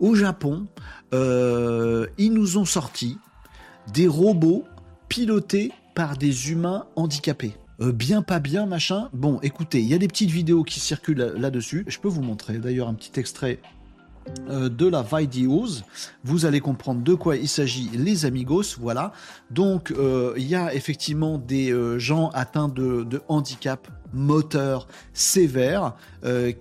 Au Japon, euh, ils nous ont sorti des robots pilotés par des humains handicapés. Euh, bien, pas bien, machin. Bon, écoutez, il y a des petites vidéos qui circulent là-dessus. Je peux vous montrer d'ailleurs un petit extrait de la Videos. Vous allez comprendre de quoi il s'agit, les amigos. Voilà. Donc, euh, il y a effectivement des euh, gens atteints de, handicap moteur sévère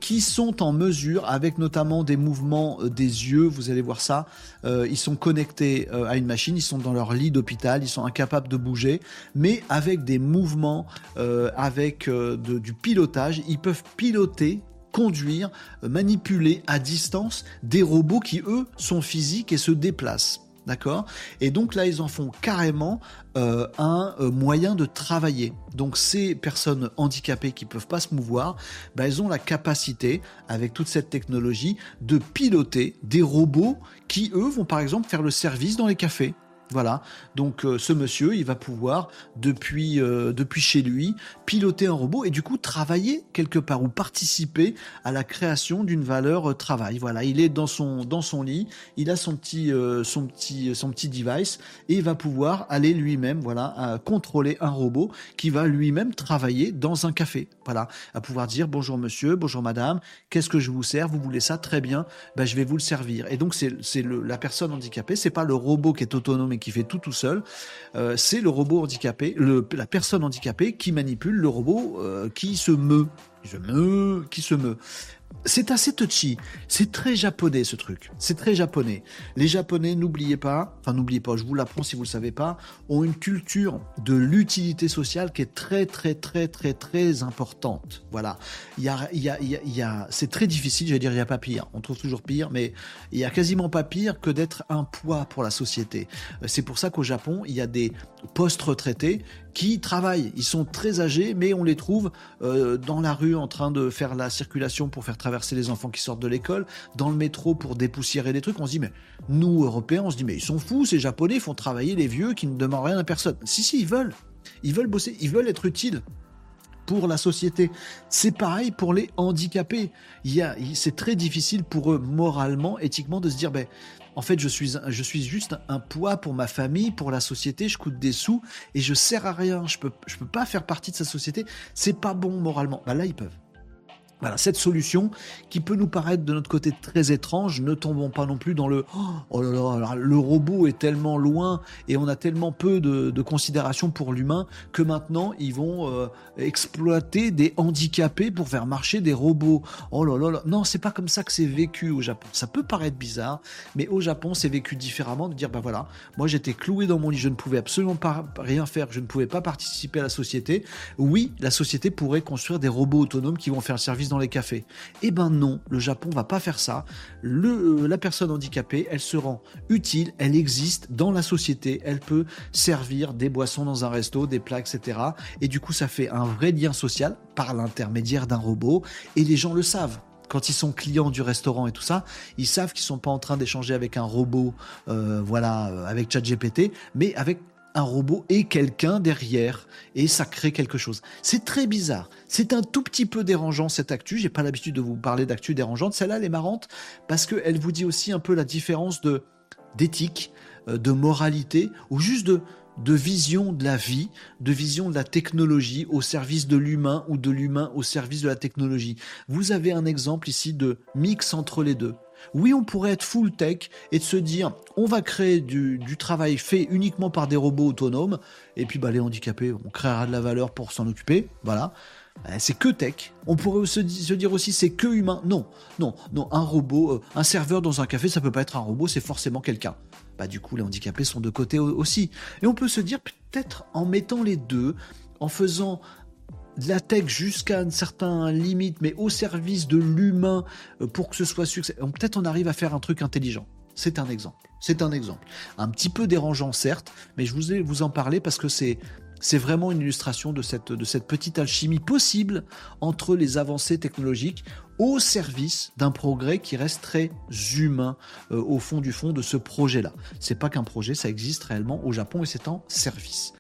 qui sont en mesure, avec notamment des mouvements des yeux, vous allez voir ça, ils sont connectés à une machine, ils sont dans leur lit d'hôpital, ils sont incapables de bouger, mais avec des mouvements, avec du pilotage, ils peuvent piloter conduire, euh, manipuler à distance des robots qui, eux, sont physiques et se déplacent. D'accord? Et donc là, ils en font carrément euh, un euh, moyen de travailler. Donc ces personnes handicapées qui peuvent pas se mouvoir, bah, elles ont la capacité, avec toute cette technologie, de piloter des robots qui, eux, vont par exemple faire le service dans les cafés. Voilà, donc euh, ce monsieur, il va pouvoir depuis euh, depuis chez lui piloter un robot et du coup travailler quelque part ou participer à la création d'une valeur euh, travail. Voilà, il est dans son dans son lit, il a son petit device et il va pouvoir aller lui-même voilà contrôler un robot qui va lui-même travailler dans un café. Voilà, à pouvoir dire bonjour monsieur, bonjour madame, qu'est-ce que je vous sers? Vous voulez ça? Très bien, ben, je vais vous le servir. Et donc c'est c'est la personne handicapée, c'est pas le robot qui est autonome et qui fait tout tout seul, euh, c'est le robot handicapé, la personne handicapée qui manipule le robot euh, qui se meut, qui se qui se meut c'est assez touchy. C'est très japonais ce truc. C'est très japonais. Les Japonais, n'oubliez pas, enfin n'oubliez pas, je vous l'apprends si vous le savez pas, ont une culture de l'utilité sociale qui est très très très très très importante. Voilà. Il y a, il y a, il y a, c'est très difficile. Je vais dire, il y a pas pire. On trouve toujours pire, mais il y a quasiment pas pire que d'être un poids pour la société. C'est pour ça qu'au Japon, il y a des postes retraités qui travaillent. Ils sont très âgés, mais on les trouve euh, dans la rue en train de faire la circulation pour faire traverser les enfants qui sortent de l'école, dans le métro pour dépoussiérer des trucs. On se dit, mais nous, Européens, on se dit, mais ils sont fous, ces Japonais font travailler les vieux qui ne demandent rien à personne. Si, si, ils veulent. Ils veulent bosser, ils veulent être utiles pour la société. C'est pareil pour les handicapés. C'est très difficile pour eux moralement, éthiquement, de se dire, ben, en fait, je suis, je suis juste un poids pour ma famille, pour la société, je coûte des sous et je sers à rien. Je peux, je peux pas faire partie de sa société. C'est pas bon moralement. Bah là, ils peuvent. Voilà, cette solution qui peut nous paraître de notre côté très étrange, ne tombons pas non plus dans le oh là là, le robot est tellement loin et on a tellement peu de, considération pour l'humain que maintenant ils vont euh, exploiter des handicapés pour faire marcher des robots. Oh là là, là. non, c'est pas comme ça que c'est vécu au Japon. Ça peut paraître bizarre, mais au Japon c'est vécu différemment de dire bah voilà, moi j'étais cloué dans mon lit, je ne pouvais absolument pas rien faire, je ne pouvais pas participer à la société. Oui, la société pourrait construire des robots autonomes qui vont faire service les cafés. Eh ben non, le Japon va pas faire ça. Le, euh, la personne handicapée, elle se rend utile, elle existe dans la société, elle peut servir des boissons dans un resto, des plats, etc. Et du coup, ça fait un vrai lien social par l'intermédiaire d'un robot, et les gens le savent quand ils sont clients du restaurant et tout ça, ils savent qu'ils sont pas en train d'échanger avec un robot, euh, voilà, euh, avec ChatGPT, mais avec un robot et quelqu'un derrière et ça crée quelque chose. C'est très bizarre. C'est un tout petit peu dérangeant cette actu. J'ai pas l'habitude de vous parler d'actu dérangeante. Celle-là, elle est marrante parce qu'elle vous dit aussi un peu la différence de d'éthique, euh, de moralité ou juste de de vision de la vie, de vision de la technologie au service de l'humain ou de l'humain au service de la technologie. Vous avez un exemple ici de mix entre les deux. Oui, on pourrait être full tech et de se dire, on va créer du, travail fait uniquement par des robots autonomes, et puis bah, les handicapés, on créera de la valeur pour s'en occuper, voilà. Euh, c'est que tech. On pourrait se, dire aussi c'est que humain. Non, non, non. Un robot, euh, un serveur dans un café, ça peut pas être un robot, c'est forcément quelqu'un. Bah du coup, les handicapés sont de côté aussi. Et on peut se dire peut-être en mettant les deux, en faisant de la tech jusqu'à une certaine limite, mais au service de l'humain euh, pour que ce soit succès. Peut-être on arrive à faire un truc intelligent. C'est un exemple. C'est un exemple. Un petit peu dérangeant, certes, mais je voulais vous en parler parce que c'est c'est vraiment une illustration de cette, de cette petite alchimie possible entre les avancées technologiques au service d'un progrès qui reste très humain euh, au fond du fond de ce projet-là. C'est pas qu'un projet, ça existe réellement au Japon et c'est en service.